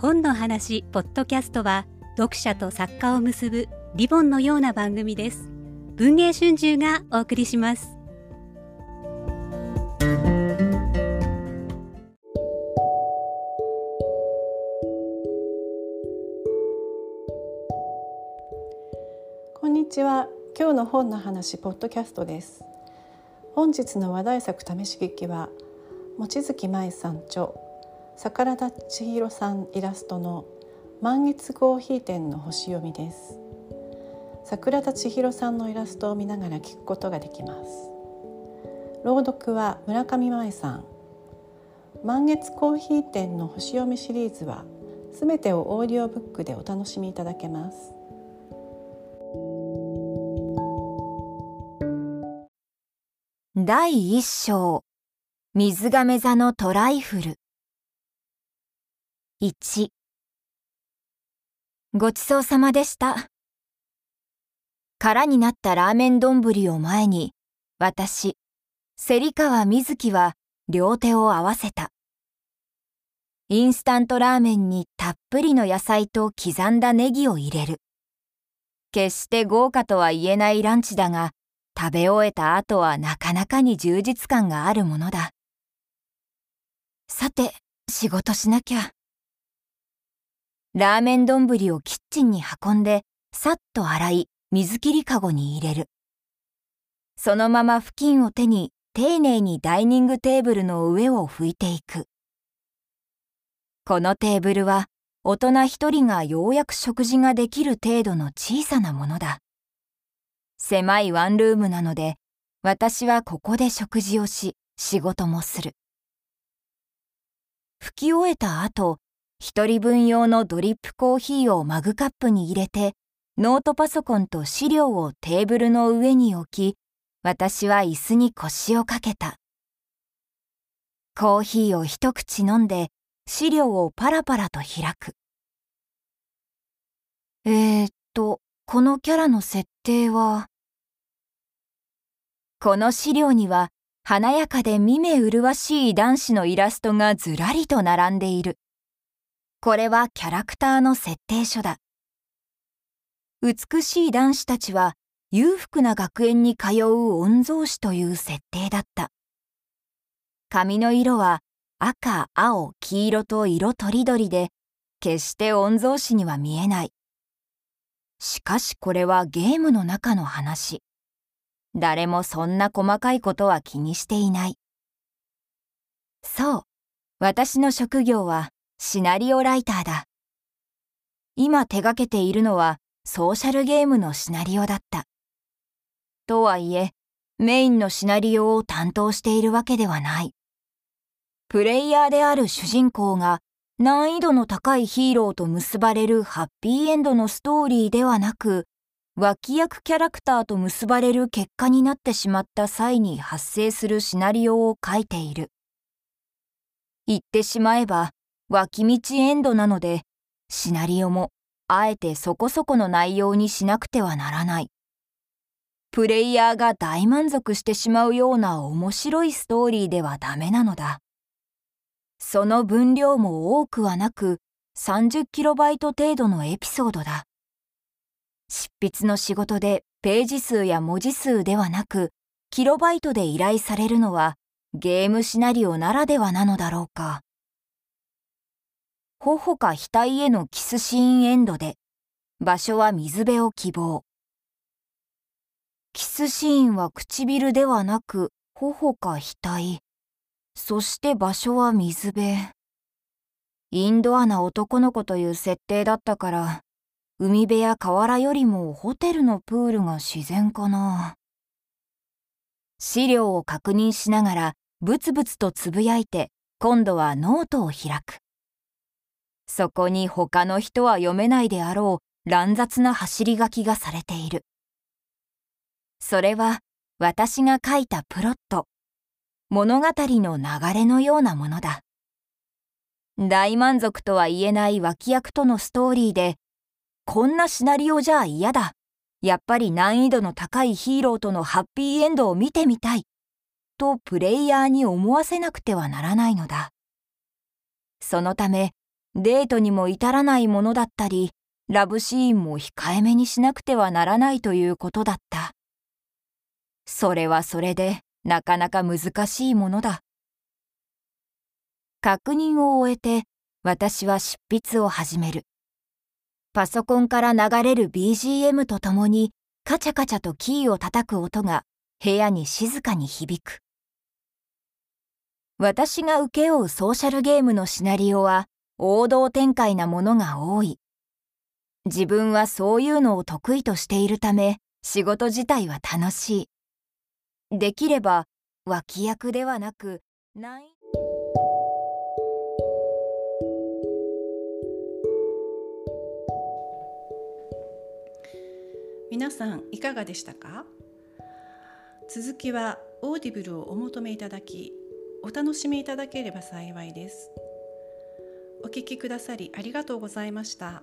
本の話ポッドキャストは読者と作家を結ぶリボンのような番組です。文藝春秋がお送りします。こんにちは。今日の本の話ポッドキャストです。本日の話題作試し劇は望月舞さん著桜田千尋さんイラストの満月コーヒー店の星読みです。桜田千尋さんのイラストを見ながら聞くことができます。朗読は村上舞さん。満月コーヒー店の星読みシリーズはすべてをオーディオブックでお楽しみいただけます。第一章。水亀座のトライフル。1ごちそうさまでした空になったラーメン丼を前に私芹川瑞希は両手を合わせたインスタントラーメンにたっぷりの野菜と刻んだネギを入れる決して豪華とは言えないランチだが食べ終えた後はなかなかに充実感があるものだ。さて、仕事しなきゃ。ラーメン丼をキッチンに運んで、さっと洗い、水切りかごに入れる。そのまま布巾を手に、丁寧にダイニングテーブルの上を拭いていく。このテーブルは、大人一人がようやく食事ができる程度の小さなものだ。狭いワンルームなので、私はここで食事をし、仕事もする。拭き終えた後、一人分用のドリップコーヒーをマグカップに入れて、ノートパソコンと資料をテーブルの上に置き、私は椅子に腰をかけた。コーヒーを一口飲んで、資料をパラパラと開く。えー、っと、このキャラの設定は、この資料には華やかで見目麗しい男子のイラストがずらりと並んでいる。これはキャラクターの設定書だ。美しい男子たちは裕福な学園に通う御曹司という設定だった。髪の色は赤、青、黄色と色とりどりで、決して御曹司には見えない。しかしこれはゲームの中の話。誰もそんな細かいことは気にしていない。そう、私の職業はシナリオライターだ。今手がけているのはソーシャルゲームのシナリオだった。とはいえ、メインのシナリオを担当しているわけではない。プレイヤーである主人公が難易度の高いヒーローと結ばれるハッピーエンドのストーリーではなく、脇役キャラクターと結ばれる結果になってしまった際に発生するシナリオを書いている。言ってしまえば、脇道エンドなので、シナリオもあえてそこそこの内容にしなくてはならない。プレイヤーが大満足してしまうような面白いストーリーではダメなのだ。その分量も多くはなく 30KB 程度のエピソードだ。執筆の仕事でページ数や文字数ではなくキロバイトで依頼されるのはゲームシナリオならではなのだろうか。頬か額へのキスシーンエンドで場所は水辺を希望。キスシーンは唇ではなく頬か額。そして場所は水辺。インドアな男の子という設定だったから、海辺や河原よりもホテルのプールが自然かな。資料を確認しながらブツブツとつぶやいて今度はノートを開く。そこに他の人は読めないであろう乱雑な走り書きがされている。それは私が書いたプロット。物語の流れのようなものだ。大満足とは言えない脇役とのストーリーで、こんなシナリオじゃ嫌だ。やっぱり難易度の高いヒーローとのハッピーエンドを見てみたい。とプレイヤーに思わせなくてはならないのだ。そのため、デートにも至らないものだったり、ラブシーンも控えめにしなくてはならないということだった。それはそれでなかなか難しいものだ。確認を終えて私は執筆を始める。パソコンから流れる BGM とともにカチャカチャとキーを叩く音が部屋に静かに響く。私が請け負うソーシャルゲームのシナリオは王道展開なものが多い。自分はそういうのを得意としているため仕事自体は楽しい。できれば脇役ではなく、ない。皆さんいかがでしたか？続きは Audible をお求めいただきお楽しみいただければ幸いですお聞きくださりありがとうございました。